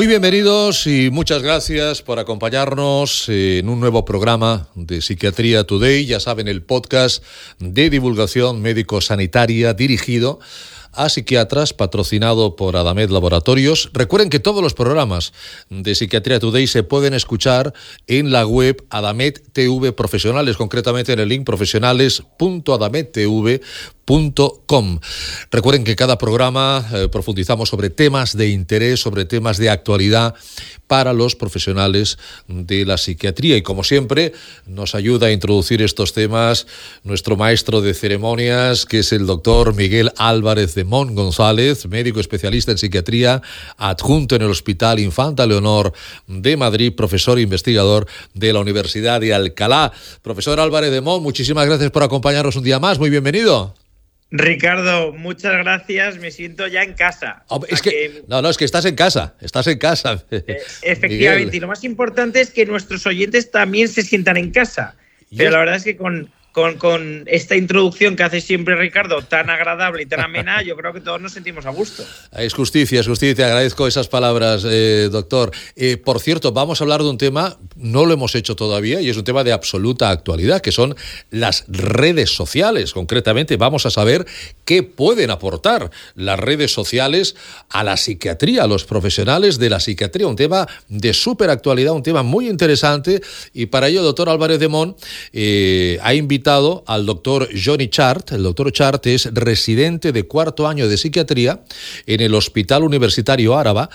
Muy bienvenidos y muchas gracias por acompañarnos en un nuevo programa de Psiquiatría Today, ya saben, el podcast de divulgación médico-sanitaria dirigido a psiquiatras, patrocinado por Adamed Laboratorios. Recuerden que todos los programas de Psiquiatría Today se pueden escuchar en la web Adamed TV Profesionales, concretamente en el link profesionales.adamedtv.com Recuerden que cada programa eh, profundizamos sobre temas de interés, sobre temas de actualidad para los profesionales de la psiquiatría. Y como siempre, nos ayuda a introducir estos temas nuestro maestro de ceremonias, que es el doctor Miguel Álvarez de Mon González, médico especialista en psiquiatría, adjunto en el Hospital Infanta Leonor de Madrid, profesor e investigador de la Universidad de Alcalá. Profesor Álvarez de Mon, muchísimas gracias por acompañarnos un día más. Muy bienvenido. Ricardo, muchas gracias. Me siento ya en casa. No, no, es que estás en casa. Estás en casa. Eh, efectivamente. Y lo más importante es que nuestros oyentes también se sientan en casa. Pero la verdad es que con, con, esta introducción que hace siempre Ricardo, tan agradable y tan amena, yo creo que todos nos sentimos a gusto. Es justicia, es justicia. Agradezco esas palabras, eh, doctor. Eh, por cierto, vamos a hablar de un tema, no lo hemos hecho todavía, y es un tema de absoluta actualidad, que son las redes sociales. Concretamente, vamos a saber qué pueden aportar las redes sociales a la psiquiatría, a los profesionales de la psiquiatría. Un tema de súper actualidad, un tema muy interesante, y para ello, doctor Álvarez de Mon eh, ha invitado al doctor Johnny Chart. El doctor Chart es residente de cuarto año de psiquiatría en el Hospital Universitario Áraba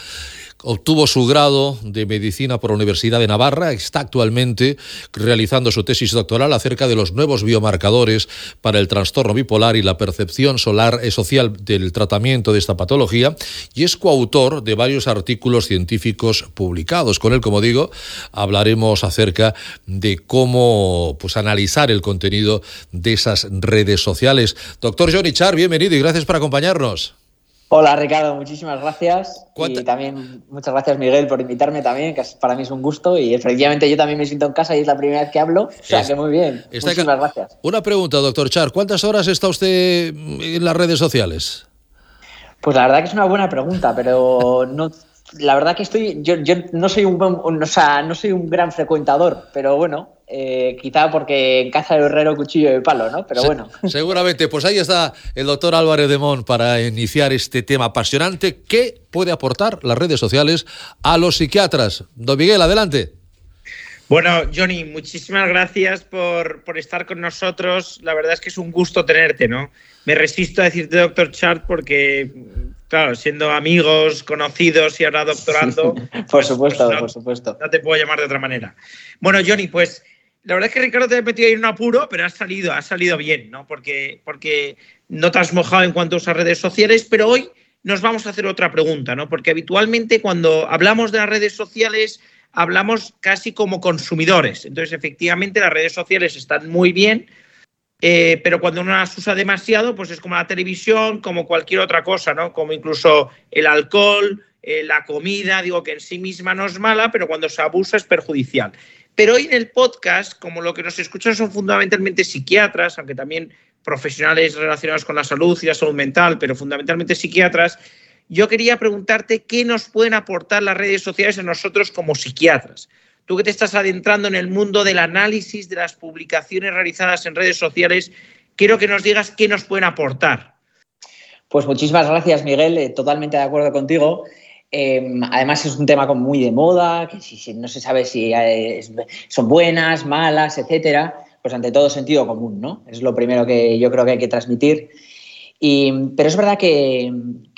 Obtuvo su grado de medicina por la Universidad de Navarra. Está actualmente realizando su tesis doctoral acerca de los nuevos biomarcadores para el trastorno bipolar y la percepción solar, social del tratamiento de esta patología. Y es coautor de varios artículos científicos publicados. Con él, como digo, hablaremos acerca de cómo pues, analizar el contenido de esas redes sociales. Doctor Johnny Char, bienvenido y gracias por acompañarnos. Hola Ricardo, muchísimas gracias. Y también muchas gracias Miguel por invitarme también, que para mí es un gusto. Y efectivamente yo también me siento en casa y es la primera vez que hablo. O sea que muy bien. Muchísimas gracias. Una pregunta, doctor Char. ¿Cuántas horas está usted en las redes sociales? Pues la verdad que es una buena pregunta, pero no la verdad que estoy, yo, yo no soy un, o sea, no soy un gran frecuentador, pero bueno, eh, quizá porque en casa de herrero cuchillo de palo, ¿no? Pero bueno. Seguramente, pues ahí está el doctor Álvarez de Mon para iniciar este tema apasionante. ¿Qué puede aportar las redes sociales a los psiquiatras? Don Miguel, adelante. Bueno, Johnny, muchísimas gracias por, por, estar con nosotros. La verdad es que es un gusto tenerte, ¿no? Me resisto a decirte doctor Chart porque, claro, siendo amigos, conocidos y ahora doctorando. por supuesto, pues por supuesto. No te puedo llamar de otra manera. Bueno, Johnny, pues la verdad es que Ricardo te ha metido ahí en un apuro, pero ha salido, ha salido bien, ¿no? Porque, porque no te has mojado en cuanto a usar redes sociales, pero hoy nos vamos a hacer otra pregunta, ¿no? Porque habitualmente cuando hablamos de las redes sociales hablamos casi como consumidores. Entonces, efectivamente, las redes sociales están muy bien, eh, pero cuando uno las usa demasiado, pues es como la televisión, como cualquier otra cosa, ¿no? Como incluso el alcohol, eh, la comida, digo que en sí misma no es mala, pero cuando se abusa es perjudicial. Pero hoy en el podcast, como lo que nos escuchan son fundamentalmente psiquiatras, aunque también profesionales relacionados con la salud y la salud mental, pero fundamentalmente psiquiatras, yo quería preguntarte qué nos pueden aportar las redes sociales a nosotros como psiquiatras. Tú que te estás adentrando en el mundo del análisis de las publicaciones realizadas en redes sociales, quiero que nos digas qué nos pueden aportar. Pues muchísimas gracias, Miguel. Eh, totalmente de acuerdo contigo. Em, además es un tema como muy de moda, que si, no se sabe si son buenas, malas, etcétera, pues ante todo sentido común, ¿no? Es lo primero que yo creo que hay que transmitir. pero es verdad que,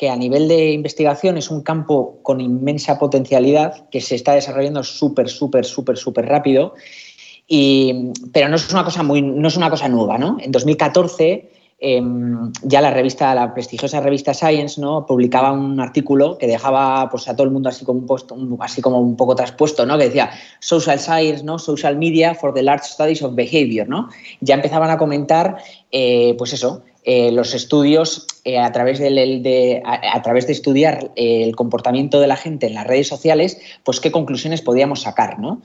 a nivel de investigación es un campo con inmensa potencialidad que se está desarrollando súper, súper, súper, súper rápido. pero no es una cosa muy, no es una cosa nueva, ¿no? En 2014 Em, ya la revista, la prestigiosa revista Science, ¿no? publicaba un artículo que dejaba pues, a todo el mundo así como un, puesto, así como un poco traspuesto, ¿no? que decía Social Science, ¿no? Social Media for the Large Studies of Behavior. ¿no? Ya empezaban a comentar, eh, pues eso, eh, los estudios eh, a, través de, a, través de estudiar el comportamiento de la gente en las redes sociales, pues qué conclusiones podíamos sacar. ¿no?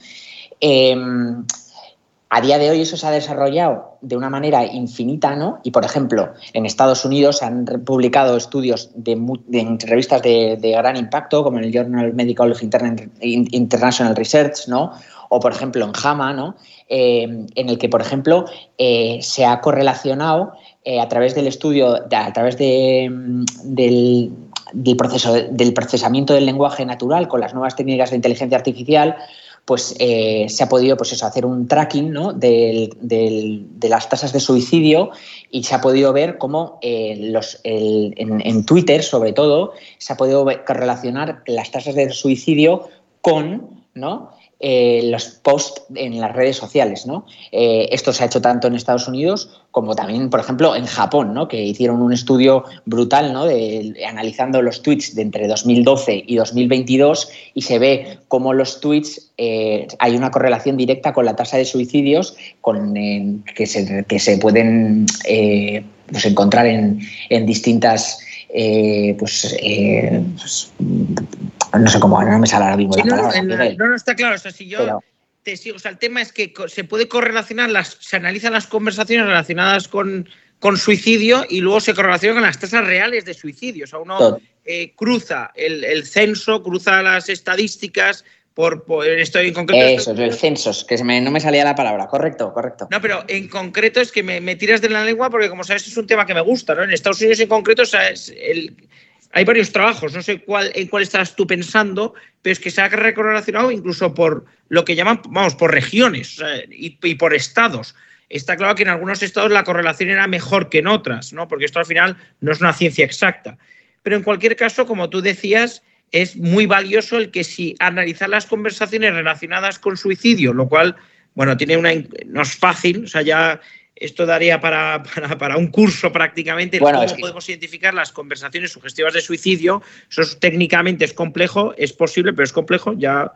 A día de hoy eso se ha desarrollado de una manera infinita, ¿no? Y, por ejemplo, en Estados Unidos se han publicado estudios de, revistas de, gran impacto, como en el Journal Medical International Research, ¿no? O, por ejemplo, en JAMA, ¿no? Eh, en el que, por ejemplo, eh, se ha correlacionado eh, a través del estudio, a través mm, del, proceso, del procesamiento del lenguaje natural con las nuevas técnicas de inteligencia artificial, pues eh, se ha podido pues eso, hacer un tracking ¿no? de las tasas de suicidio y se ha podido ver cómo eh, los, en, Twitter, sobre todo, se ha podido correlacionar las tasas de suicidio con ¿no? Eh, los posts en las redes sociales. Eh, esto se ha hecho tanto en Estados Unidos como también, por ejemplo, en Japón, que hicieron un estudio brutal analizando los tweets de entre 2012 y 2022 y se ve cómo los tweets eh, hay una correlación directa con la tasa de suicidios que, se, pueden pues encontrar en, en distintas pues, pues no sé cómo, no me sale ahora mismo la palabra. No, no, está claro. O sea, si yo te sigo, o sea, el tema es que se puede correlacionar, las, se analizan las conversaciones relacionadas con, con suicidio y luego se correlacionan con las tasas reales de suicidio. O sea, uno eh, cruza el, censo, cruza las estadísticas, por, esto en concreto. Eso, el censo, que no me salía la palabra, correcto, correcto. No, pero en concreto es que me, tiras de la lengua porque, como sabes, es un tema que me gusta, ¿no? En Estados Unidos en concreto, o sea, es el, hay varios trabajos, no sé cuál, en cuál estás tú pensando, pero es que se ha correlacionado incluso por lo que llaman, vamos, por regiones y, por estados. Está claro que en algunos estados la correlación era mejor que en otras, ¿no? Porque esto al final no es una ciencia exacta. Pero en cualquier caso, como tú decías, es muy valioso el que si analizar las conversaciones relacionadas con suicidio, lo cual, bueno, tiene una no es fácil, o sea, ya esto daría para, para, un curso prácticamente. Bueno, cómo podemos identificar las conversaciones sugestivas de suicidio. Eso técnicamente es complejo, es posible, pero es complejo. Ya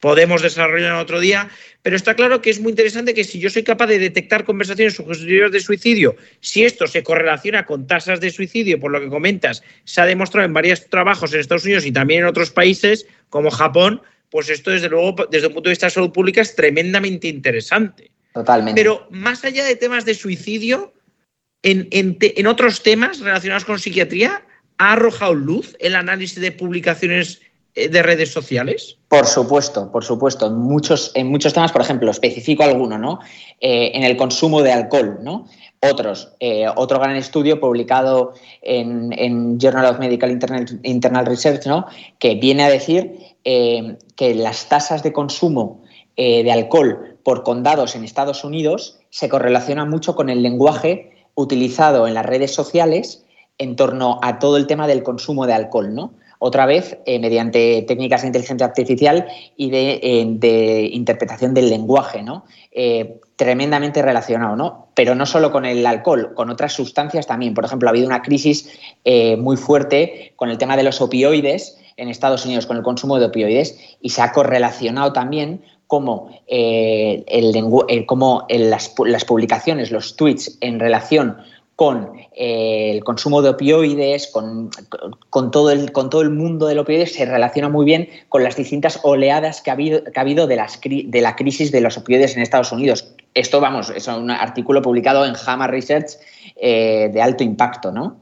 podemos desarrollar en otro día. Pero está claro que es muy interesante que si yo soy capaz de detectar conversaciones sugestivas de suicidio, si esto se correlaciona con tasas de suicidio, por lo que comentas, se ha demostrado en varios trabajos en Estados Unidos y también en otros países como Japón, pues esto desde luego, desde un punto de vista de salud pública, es tremendamente interesante. Totalmente. Pero más allá de temas de suicidio, en, otros temas relacionados con psiquiatría, ¿ha arrojado luz el análisis de publicaciones eh, de redes sociales? Por supuesto, por supuesto. En muchos, en muchos temas, por ejemplo, especifico alguno, ¿no? Eh, en el consumo de alcohol, ¿no? Otros, eh, otro gran estudio publicado en, Journal of Medical Internal, Research, ¿no? Que viene a decir que las tasas de consumo de alcohol por condados en Estados Unidos se correlaciona mucho con el lenguaje utilizado en las redes sociales en torno a todo el tema del consumo de alcohol, ¿no? Otra vez, eh, mediante técnicas de inteligencia artificial y de, eh, interpretación del lenguaje, ¿no? Eh, tremendamente relacionado, ¿no? Pero no solo con el alcohol, con otras sustancias también. Por ejemplo, ha habido una crisis muy fuerte con el tema de los opioides en Estados Unidos, con el consumo de opioides, y se ha correlacionado también como, eh, el, eh, como las, publicaciones, los tweets en relación con eh, el consumo de opioides, con, todo el, con todo el mundo del opioides, se relaciona muy bien con las distintas oleadas que ha habido, que ha habido de, las, de la crisis de los opioides en Estados Unidos. Esto, vamos, es un artículo publicado en JAMA Research de alto impacto, ¿no?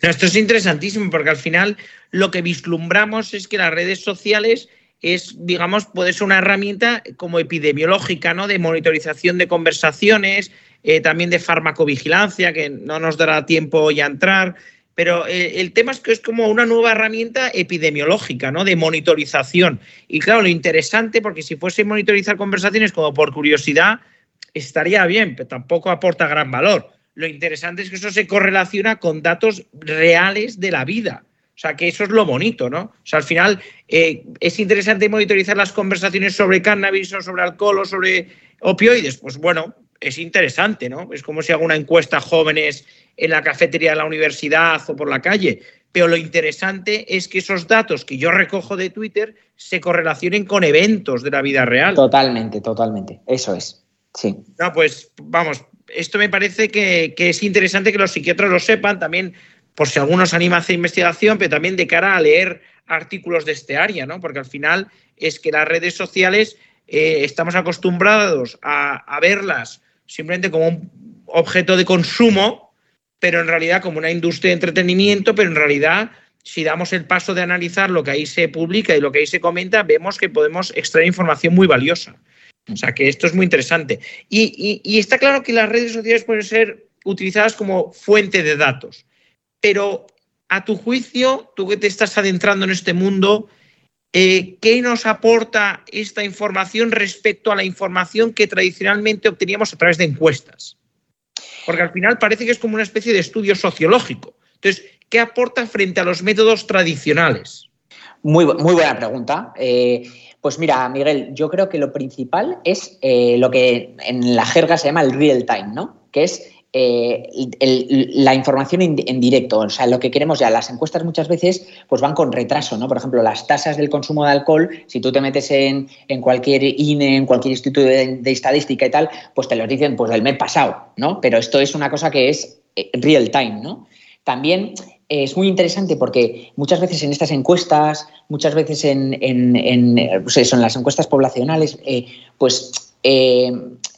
Esto es interesantísimo porque al final lo que vislumbramos es que las redes sociales es, digamos, puede ser una herramienta como epidemiológica, ¿no? De monitorización de conversaciones, eh, también de farmacovigilancia, que no nos dará tiempo ya entrar. Pero eh, el tema es que es como una nueva herramienta epidemiológica, ¿no? De monitorización. Y claro, lo interesante, porque si fuese monitorizar conversaciones como por curiosidad, estaría bien, pero tampoco aporta gran valor. Lo interesante es que eso se correlaciona con datos reales de la vida. O sea, que eso es lo bonito, ¿no? O sea, al final eh, es interesante monitorizar las conversaciones sobre cannabis o sobre alcohol o sobre opioides. Pues bueno, es interesante, ¿no? Es como si hago una encuesta a jóvenes en la cafetería de la universidad o por la calle. Pero lo interesante es que esos datos que yo recojo de Twitter se correlacionen con eventos de la vida real. Totalmente, totalmente. Eso es. Sí. No, pues vamos, esto me parece que, que es interesante que los psiquiatras lo sepan. También por si algunos anima a hacer investigación, pero también de cara a leer artículos de este área, ¿no? Porque al final es que las redes sociales eh, estamos acostumbrados a, verlas simplemente como un objeto de consumo, pero en realidad como una industria de entretenimiento, pero en realidad si damos el paso de analizar lo que ahí se publica y lo que ahí se comenta, vemos que podemos extraer información muy valiosa. O sea que esto es muy interesante. y está claro que las redes sociales pueden ser utilizadas como fuente de datos, pero a tu juicio, tú que te estás adentrando en este mundo, eh, ¿qué nos aporta esta información respecto a la información que tradicionalmente obteníamos a través de encuestas? Porque al final parece que es como una especie de estudio sociológico. Entonces, ¿qué aporta frente a los métodos tradicionales? Muy, buena pregunta. Eh, pues mira, Miguel, yo creo que lo principal es eh, lo que en la jerga se llama el real time, ¿no? Que es eh, la información en, directo, o sea, lo que queremos ya, las encuestas muchas veces pues van con retraso, ¿no? Por ejemplo, las tasas del consumo de alcohol, si tú te metes en, cualquier INE, en cualquier instituto de, estadística y tal, pues te lo dicen pues del mes pasado, ¿no? Pero esto es una cosa que es eh, real time, ¿no? También es muy interesante porque muchas veces en estas encuestas, muchas veces en, pues las encuestas poblacionales, eh, pues eh,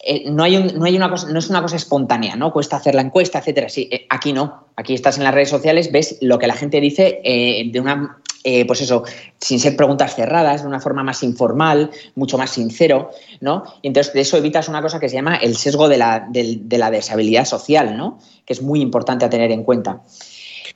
eh, no, hay no, hay una cosa, no es una cosa espontánea, ¿no? Cuesta hacer la encuesta, etcétera. Sí, eh, aquí no. Aquí estás en las redes sociales, ves lo que la gente dice de una, pues eso, sin ser preguntas cerradas, de una forma más informal, mucho más sincero, ¿no? Y entonces de eso evitas una cosa que se llama el sesgo de la, de, la deshabilidad social, ¿no? Que es muy importante a tener en cuenta.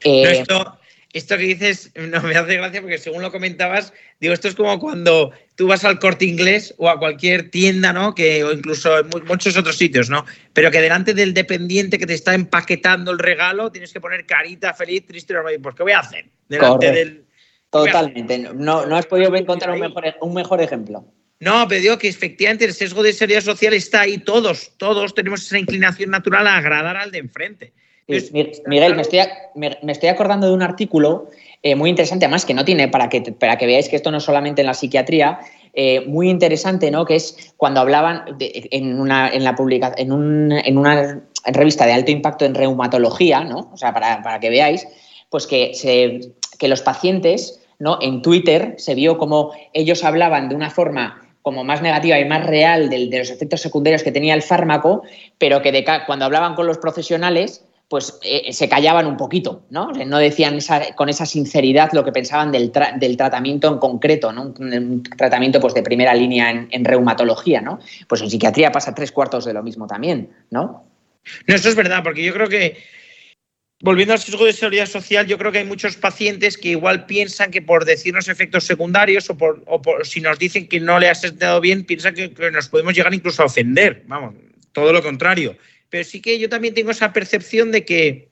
esto, esto que dices no me hace gracia porque según lo comentabas, digo, esto es como cuando tú vas al corte inglés o a cualquier tienda, ¿no? Que, o incluso en muchos otros sitios, ¿no? Pero que delante del dependiente que te está empaquetando el regalo tienes que poner carita feliz, triste, pues ¿qué voy a hacer? Delante del. Totalmente. No, no has podido encontrar un mejor, un mejor ejemplo. No, pero digo que efectivamente el sesgo de seriedad social está ahí. Todos, todos tenemos esa inclinación natural a agradar al de enfrente. Miguel, me estoy, me, estoy, acordando de un artículo eh, muy interesante, además que no tiene, para que, para que veáis que esto no es solamente en la psiquiatría, eh, muy interesante, ¿no? Que es cuando hablaban en, una, en, la en, un, en, una revista de alto impacto en reumatología, ¿no? O sea, para, que veáis, pues que, se, que los pacientes, ¿no? En Twitter se vio como ellos hablaban de una forma como más negativa y más real de, los efectos secundarios que tenía el fármaco, pero que de, cuando hablaban con los profesionales pues eh, se callaban un poquito, ¿no? No decían con esa sinceridad lo que pensaban del, tratamiento en concreto, ¿no? Un, tratamiento pues, de primera línea en, reumatología, ¿no? Pues en psiquiatría pasa tres cuartos de lo mismo también, ¿no? No, eso es verdad, porque yo creo que, volviendo al sesgo de seguridad social, yo creo que hay muchos pacientes que igual piensan que por decirnos efectos secundarios o por, si nos dicen que no le has sentado bien, piensan que nos podemos llegar incluso a ofender, vamos, todo lo contrario pero sí que yo también tengo esa percepción de que,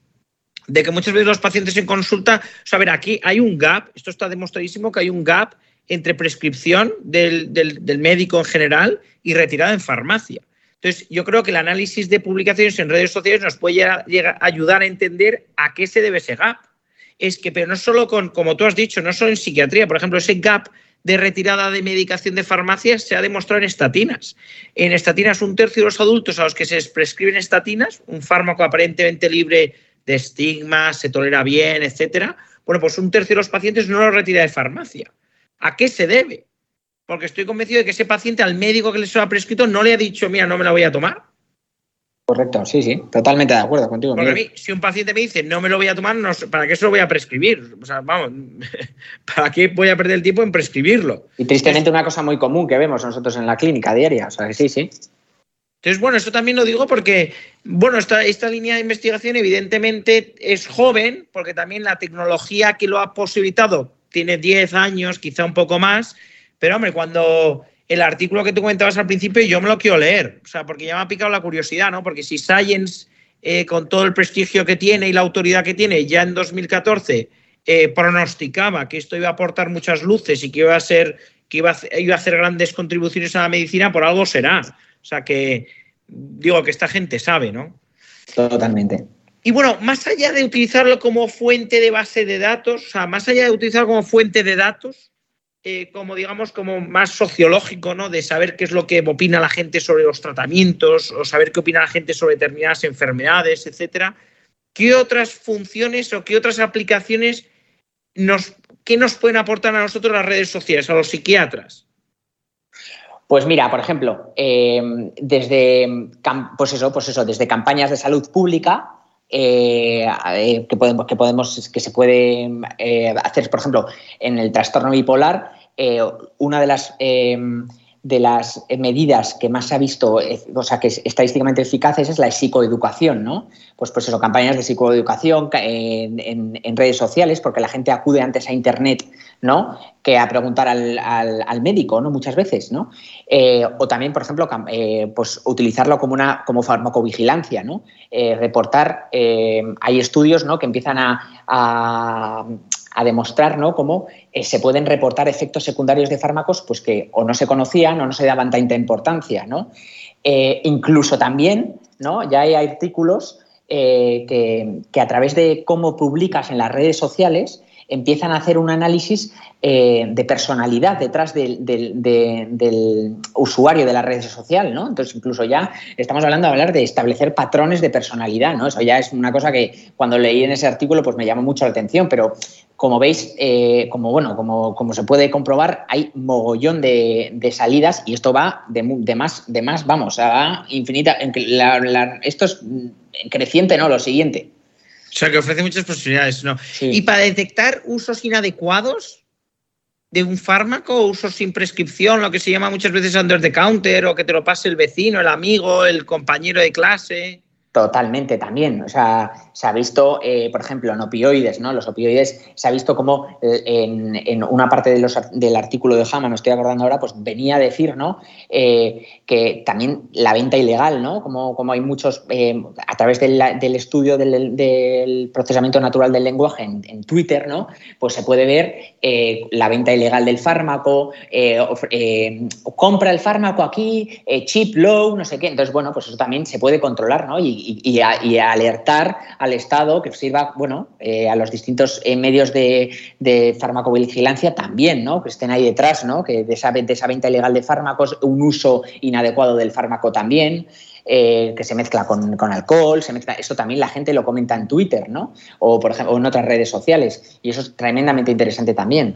de que muchas veces los pacientes en consulta, o sea, a ver, aquí hay un gap, esto está demostradísimo que hay un gap entre prescripción del, médico en general y retirada en farmacia. Entonces, yo creo que el análisis de publicaciones en redes sociales nos puede llegar, ayudar a entender a qué se debe ese gap. Es que, pero no solo con, como tú has dicho, no solo en psiquiatría, por ejemplo, ese gap de retirada de medicación de farmacias se ha demostrado en estatinas. En estatinas, un tercio de los adultos a los que se les prescriben estatinas, un fármaco aparentemente libre de estigmas, se tolera bien, etcétera, bueno, pues un tercio de los pacientes no lo retira de farmacia. ¿A qué se debe? Porque estoy convencido de que ese paciente al médico que le lo ha prescrito no le ha dicho, mira, no me la voy a tomar. Correcto, sí, sí, totalmente de acuerdo contigo. Porque a mí, si un paciente me dice no me lo voy a tomar, ¿para qué se lo voy a prescribir? O sea, vamos, ¿para qué voy a perder el tiempo en prescribirlo? Y tristemente una cosa muy común que vemos nosotros en la clínica diaria, o sea, sí, sí. Entonces, bueno, esto también lo digo porque, bueno, esta, esta línea de investigación evidentemente es joven, porque también la tecnología que lo ha posibilitado tiene 10 años, quizá un poco más, pero hombre, cuando el artículo que tú comentabas al principio yo me lo quiero leer, o sea, porque ya me ha picado la curiosidad, ¿no? Porque si Science, eh, con todo el prestigio que tiene y la autoridad que tiene, ya en 2014 eh, pronosticaba que esto iba a aportar muchas luces y que iba a ser que iba a, iba a hacer grandes contribuciones a la medicina, por algo será. O sea que digo que esta gente sabe, ¿no? Totalmente. Y bueno, más allá de utilizarlo como fuente de base de datos, o sea, más allá de utilizarlo como fuente de datos, eh, como digamos, como más sociológico, ¿no? De saber qué es lo que opina la gente sobre los tratamientos o saber qué opina la gente sobre determinadas enfermedades, etcétera. ¿Qué otras funciones o qué otras aplicaciones nos, qué nos pueden aportar a nosotros las redes sociales, a los psiquiatras? Pues mira, por ejemplo, em, desde, pues eso, pues eso, desde campañas de salud pública eh, eh, que, podemos, que, podemos, que se puede eh, hacer, por ejemplo, en el trastorno bipolar, una de las em, de las medidas que más se ha visto, o sea, que es estadísticamente eficaces es la psicoeducación, ¿no? Pues, pues eso, campañas de psicoeducación en, en, redes sociales, porque la gente acude antes a Internet, ¿no? Que a preguntar al, al, médico, ¿no? Muchas veces, ¿no? Eh, o también, por ejemplo, eh, pues utilizarlo como una como farmacovigilancia, ¿no? Eh, reportar, hay estudios, ¿no? Que empiezan a, a demostrar ¿no? cómo se pueden reportar efectos secundarios de fármacos pues, que o no se conocían o no se daban tanta importancia. ¿no? Incluso también ¿no? ya hay artículos eh, que, a través de cómo publicas en las redes sociales empiezan a hacer un análisis eh, de personalidad detrás del, usuario de la red social, ¿no? Entonces, incluso ya estamos hablando de hablar de establecer patrones de personalidad, ¿no? Eso ya es una cosa que cuando leí en ese artículo pues me llamó mucho la atención, pero como veis, eh, como bueno, como, como, se puede comprobar, hay mogollón de, salidas y esto va de, más, de más, vamos, a infinita. esto es creciente, ¿no? Lo siguiente. O sea, que ofrece muchas posibilidades, ¿no? Y para detectar usos inadecuados de un fármaco, usos sin prescripción, lo que se llama muchas veces under the counter, o que te lo pase el vecino, el amigo, el compañero de clase. Totalmente también. O sea, se ha visto, eh, por ejemplo, en opioides, ¿no? Los opioides se ha visto como eh, en, una parte de del artículo de Hama, no estoy acordando ahora, pues venía a decir, ¿no? Eh, que también la venta ilegal, ¿no? Como, como hay muchos, a través del, estudio del, procesamiento natural del lenguaje en, Twitter, ¿no? Pues se puede ver la venta ilegal del fármaco, compra el fármaco aquí, cheap, low, no sé qué. Entonces, bueno, pues eso también se puede controlar, ¿no? Y, y, alertar al Estado que sirva, bueno, eh, a los distintos eh, medios de, farmacovigilancia también, ¿no? Que estén ahí detrás, ¿no? Que de esa, esa venta ilegal de fármacos, un uso inadecuado del fármaco también. Eh, que se mezcla con, alcohol, se mezcla, eso también la gente lo comenta en Twitter, ¿no? O por ejemplo en otras redes sociales. Y eso es tremendamente interesante también.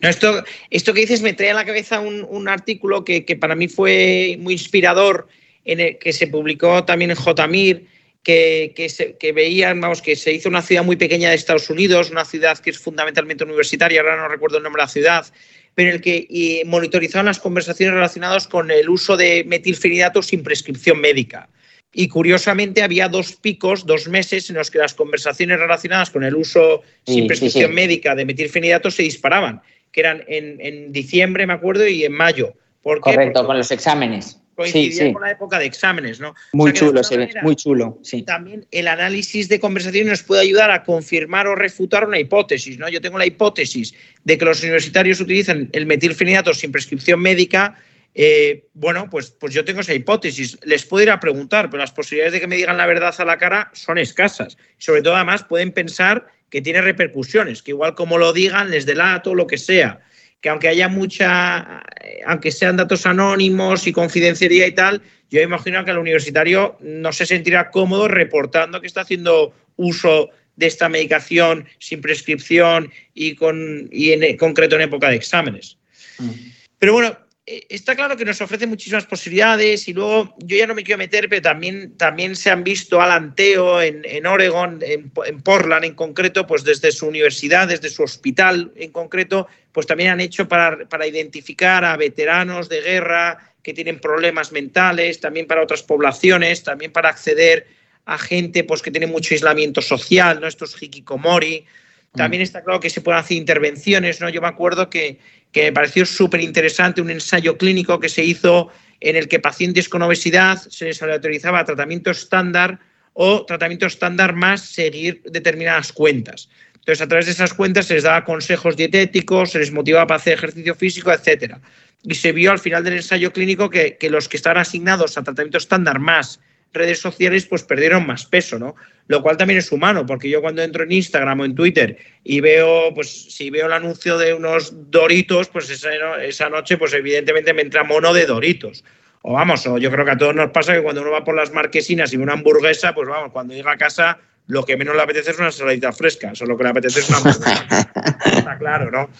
No, esto, esto que dices me trae a la cabeza un, artículo que, que, para mí fue muy inspirador en el que se publicó también en JMIR, que, que, veían, vamos, que se hizo una ciudad muy pequeña de Estados Unidos, una ciudad que es fundamentalmente universitaria, ahora no recuerdo el nombre de la ciudad, pero en el que monitorizaban las conversaciones relacionadas con el uso de metilfenidato sin prescripción médica. Y curiosamente había dos picos, dos meses en los que las conversaciones relacionadas con el uso sin prescripción médica de metilfenidato se disparaban, que eran en, en, diciembre, me acuerdo, y en mayo. ¿Por Correcto, con los exámenes coincidía con la época de exámenes, ¿no? Muy chulo, se ve, muy chulo, sí. También el análisis de conversaciones nos puede ayudar a confirmar o refutar una hipótesis, ¿no? Yo tengo la hipótesis de que los universitarios utilizan el metilfenidato sin prescripción médica. Eh, bueno, pues, pues yo tengo esa hipótesis. Les puedo ir a preguntar, pero las posibilidades de que me digan la verdad a la cara son escasas. Sobre todo, además, pueden pensar que tiene repercusiones, que igual como lo digan, les delato, lo que sea que aunque haya mucha, aunque sean datos anónimos y confidencialidad y tal, yo imagino que el universitario no se sentirá cómodo reportando que está haciendo uso de esta medicación sin prescripción y, con, y en concreto en época de exámenes. Mm. Pero bueno, está claro que nos ofrece muchísimas posibilidades y luego yo ya no me quiero meter, pero también, también se han visto alanteo en, en Oregon, en, Portland en concreto, pues desde su universidad, desde su hospital en concreto, pues también han hecho para, para identificar a veteranos de guerra que tienen problemas mentales, también para otras poblaciones, también para acceder a gente pues, que tiene mucho aislamiento social, ¿no? estos hikikomori. También mm. está claro que se pueden hacer intervenciones, ¿no? Yo me acuerdo que que me pareció súper interesante, un ensayo clínico que se hizo en el que pacientes con obesidad se les autorizaba tratamiento estándar o tratamiento estándar más seguir determinadas cuentas. Entonces, a través de esas cuentas se les daba consejos dietéticos, se les motivaba para hacer ejercicio físico, etc. Y se vio al final del ensayo clínico que, que los que estaban asignados a tratamiento estándar más redes sociales pues perdieron más peso, ¿no? Lo cual también es humano, porque yo cuando entro en Instagram o en Twitter y veo, pues si veo el anuncio de unos Doritos, pues esa, esa noche pues evidentemente me entra mono de Doritos. O vamos, o yo creo que a todos nos pasa que cuando uno va por las marquesinas y ve una hamburguesa, pues vamos, cuando llega a casa lo que menos le apetece es una saladita fresca, o lo que le apetece es una Está claro, ¿no?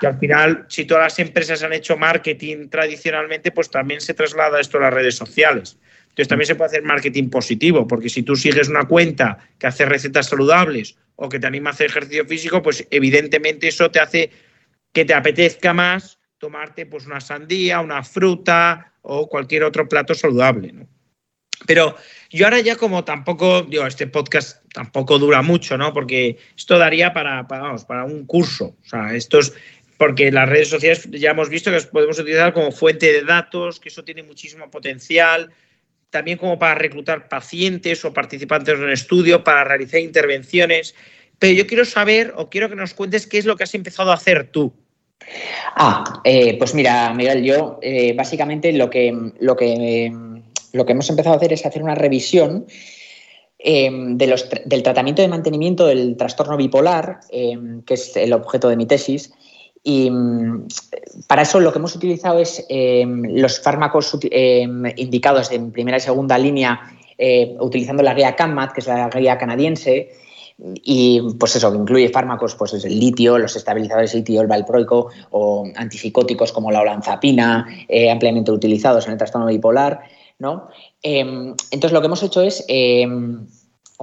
Que al final, si todas las empresas han hecho marketing tradicionalmente, pues también se traslada esto a las redes sociales. Entonces también se puede hacer marketing positivo, porque si tú sigues una cuenta que hace recetas saludables o que te anima a hacer ejercicio físico, pues evidentemente eso te hace que te apetezca más tomarte pues una sandía, una fruta o cualquier otro plato saludable. Pero yo ahora ya como tampoco, digo, este podcast tampoco dura mucho, ¿no? Porque esto daría para, para, un curso. O sea, esto es porque las redes sociales ya hemos visto que podemos utilizar como fuente de datos, que eso tiene muchísimo potencial, también como para reclutar pacientes o participantes en un estudio, para realizar intervenciones. Pero yo quiero saber o quiero que nos cuentes qué es lo que has empezado a hacer tú. Ah, eh, pues mira, Miguel, yo eh, básicamente lo que, lo, que, lo que hemos empezado a hacer es hacer una revisión eh, de los, del tratamiento de mantenimiento del trastorno bipolar, que es el objeto de mi tesis. Y mm, para eso lo que hemos utilizado es los fármacos indicados en primera y segunda línea utilizando la guía CANMAT, que es la guía canadiense, y pues eso, incluye fármacos, pues es el litio, los estabilizadores litio, el valproico o antipsicóticos como la olanzapina, eh, ampliamente utilizados en el trastorno bipolar, ¿no? Em, entonces lo que hemos hecho es em,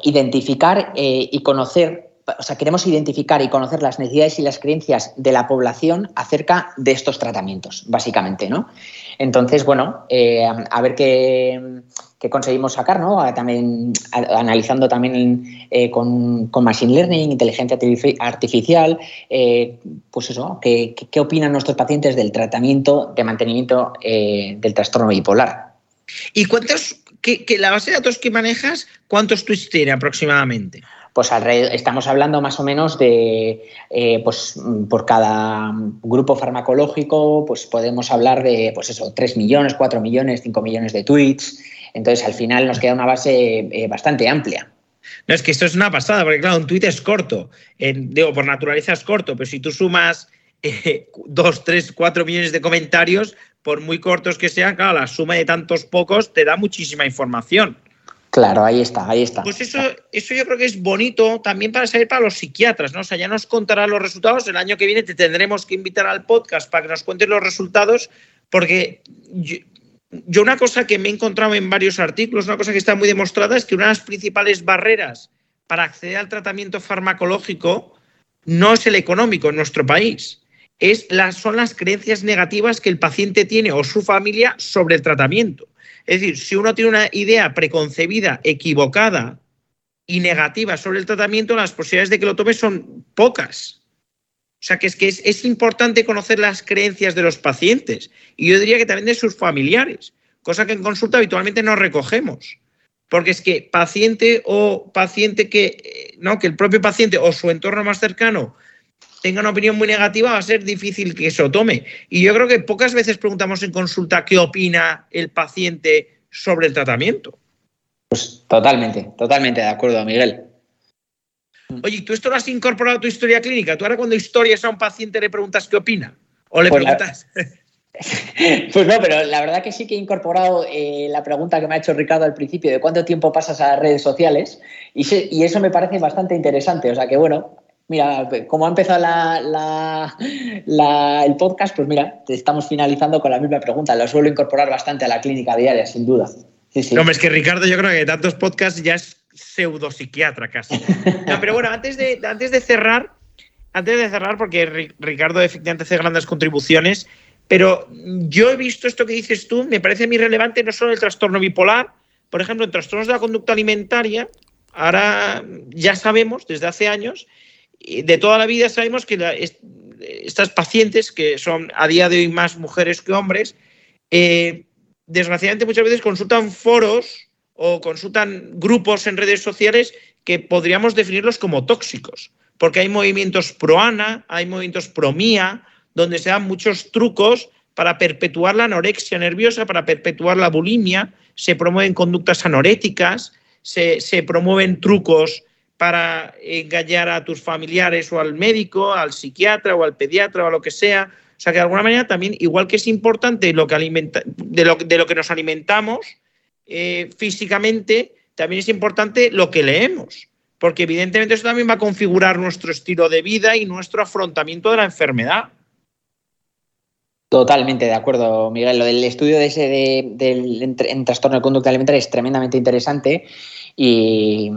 identificar eh, y conocer o sea, queremos identificar y conocer las necesidades y las creencias de la población acerca de estos tratamientos, básicamente, ¿no? Entonces, bueno, eh, a ver qué, conseguimos sacar, ¿no? También analizando también eh, con, Machine Learning, inteligencia artificial, eh, pues eso, ¿qué, ¿qué, opinan nuestros pacientes del tratamiento de mantenimiento del trastorno bipolar? ¿Y cuántos, que, la base de datos que manejas, cuántos tweets tiene aproximadamente? Pues estamos hablando más o menos de, eh, pues por cada grupo farmacológico, pues podemos hablar de, pues eso, 3 millones, 4 millones, 5 millones de tweets. Entonces, al final nos queda una base eh, bastante amplia. No, es que esto es una pasada, porque claro, un tweet es corto. digo, por naturaleza es corto, pero si tú sumas 2, 3, 4 millones de comentarios, por muy cortos que sean, claro, la suma de tantos pocos te da muchísima información. Claro, ahí está, ahí está. Pues eso, eso yo creo que es bonito también para saber para los psiquiatras, ¿no? O sea, ya nos contarán los resultados. El año que viene te tendremos que invitar al podcast para que nos cuentes los resultados, porque yo, una cosa que me he encontrado en varios artículos, una cosa que está muy demostrada, es que una de las principales barreras para acceder al tratamiento farmacológico no es el económico en nuestro país, es las, son las creencias negativas que el paciente tiene o su familia sobre el tratamiento. Es decir, si uno tiene una idea preconcebida, equivocada y negativa sobre el tratamiento, las posibilidades de que lo tome son pocas. O sea, que es que es, importante conocer las creencias de los pacientes y yo diría que también de sus familiares, cosa que en consulta habitualmente no recogemos. Porque es que paciente o paciente que, eh, no, que el propio paciente o su entorno más cercano tenga una opinión muy negativa, va a ser difícil que eso tome. Y yo creo que pocas veces preguntamos en consulta qué opina el paciente sobre el tratamiento. Pues totalmente, totalmente de acuerdo, Miguel. Oye, ¿tú esto lo has incorporado a tu historia clínica? ¿Tú ahora cuando historias a un paciente le preguntas qué opina? ¿O le pues preguntas? Pues no, pero la verdad que sí que he incorporado eh, la pregunta que me ha hecho Ricardo al principio de cuánto tiempo pasas a las redes sociales y, y, eso me parece bastante interesante. O sea que bueno, Mira, como ha empezado el podcast, pues mira, estamos finalizando con la misma pregunta. Lo suelo incorporar bastante a la clínica diaria, sin duda. No, es que Ricardo, yo creo que tantos podcasts ya es pseudopsiquiatra casi. No, pero bueno, antes de, antes de cerrar, antes de cerrar, porque Ricardo efectivamente hace grandes contribuciones, pero yo he visto esto que dices tú, me parece muy relevante no solo el trastorno bipolar, por ejemplo, en trastornos de la conducta alimentaria, ahora ya sabemos desde hace años de toda la vida sabemos que estas pacientes, que son a día de hoy más mujeres que hombres, eh, desgraciadamente muchas veces consultan foros o consultan grupos en redes sociales que podríamos definirlos como tóxicos, porque hay movimientos pro Ana, hay movimientos pro Mía, donde se dan muchos trucos para perpetuar la anorexia nerviosa, para perpetuar la bulimia, se promueven conductas anoréticas, se, se promueven trucos para engañar a tus familiares o al médico, al psiquiatra o al pediatra o a lo que sea. O sea que de alguna manera también, igual que es importante lo que alimenta, de, lo, de lo que nos alimentamos eh, físicamente, también es importante lo que leemos. porque evidentemente eso también va a configurar nuestro estilo de vida y nuestro afrontamiento de la enfermedad. Totalmente de acuerdo, Miguel. Lo del estudio de ese del en, trastorno de conducta alimentaria es tremendamente interesante y,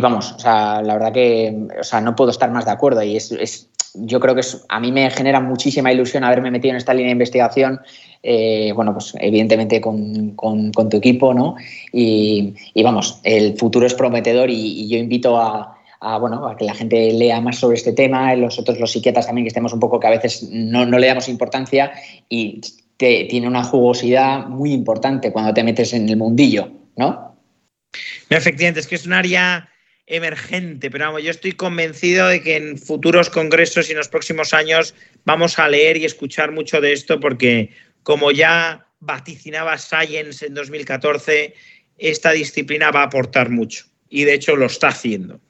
vamos, o sea, la verdad que o sea, no puedo estar más de acuerdo y es, yo creo que a mí me genera muchísima ilusión haberme metido en esta línea de investigación, eh, bueno, pues evidentemente con, tu equipo, ¿no? Y, vamos, el futuro es prometedor y yo invito a, a, bueno, a que la gente lea más sobre este tema, nosotros los psiquiatras también que estemos un poco que a veces no, le damos importancia y tiene una jugosidad muy importante cuando te metes en el mundillo, ¿no? Efectivamente, es que es un área emergente, pero vamos, yo estoy convencido de que en futuros congresos y en los próximos años vamos a leer y escuchar mucho de esto porque como ya vaticinaba Science en 2014, esta disciplina va a aportar mucho y de hecho lo está haciendo.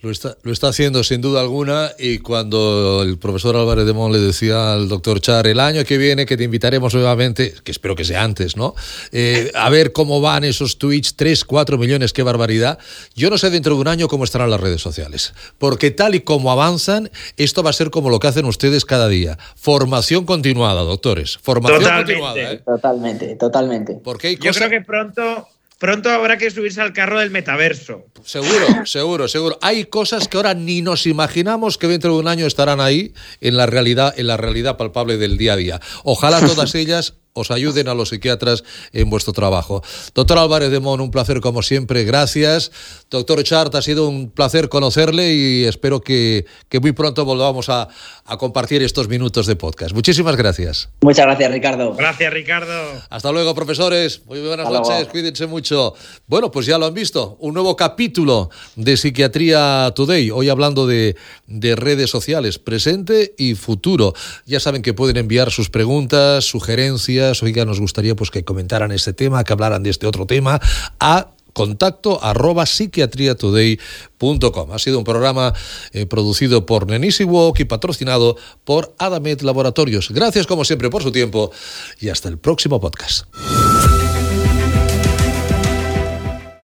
Lo está, lo está, haciendo sin duda alguna y cuando el profesor Álvarez de Mon le decía al doctor Char, el año que viene que te invitaremos nuevamente, que espero que sea antes, ¿no? Eh, a ver cómo van esos tweets, 3, 4 millones, qué barbaridad. Yo no sé dentro de un año cómo estarán las redes sociales, porque tal y como avanzan, esto va a ser como lo que hacen ustedes cada día. Formación continuada, doctores. Formación continuada. ¿eh? Totalmente, totalmente. Porque Yo creo que pronto pronto habrá que subirse al carro del metaverso. Seguro, seguro, seguro. Hay cosas que ahora ni nos imaginamos que dentro de un año estarán ahí en la realidad, en la realidad palpable del día a día. Ojalá todas ellas os ayuden a los psiquiatras en vuestro trabajo. Doctor Álvarez de Mon, un placer como siempre, gracias. Doctor Chart, ha sido un placer conocerle y espero que, muy pronto volvamos a, compartir estos minutos de podcast. Muchísimas gracias. Muchas gracias, Ricardo. Gracias, Ricardo. Hasta luego, profesores. Muy buenas noches, cuídense mucho. Bueno, pues ya lo han visto, un nuevo capítulo de Psiquiatría Today, hoy hablando de, de redes sociales, presente y futuro. Ya saben que pueden enviar sus preguntas, sugerencias, oiga, nos gustaría pues que comentaran este tema, que hablaran de este otro tema, a contacto arroba psiquiatriatoday.com. Ha sido un programa eh, producido por Nenisi Walk y patrocinado por Adamet Laboratorios. Gracias como siempre por su tiempo y hasta el próximo podcast.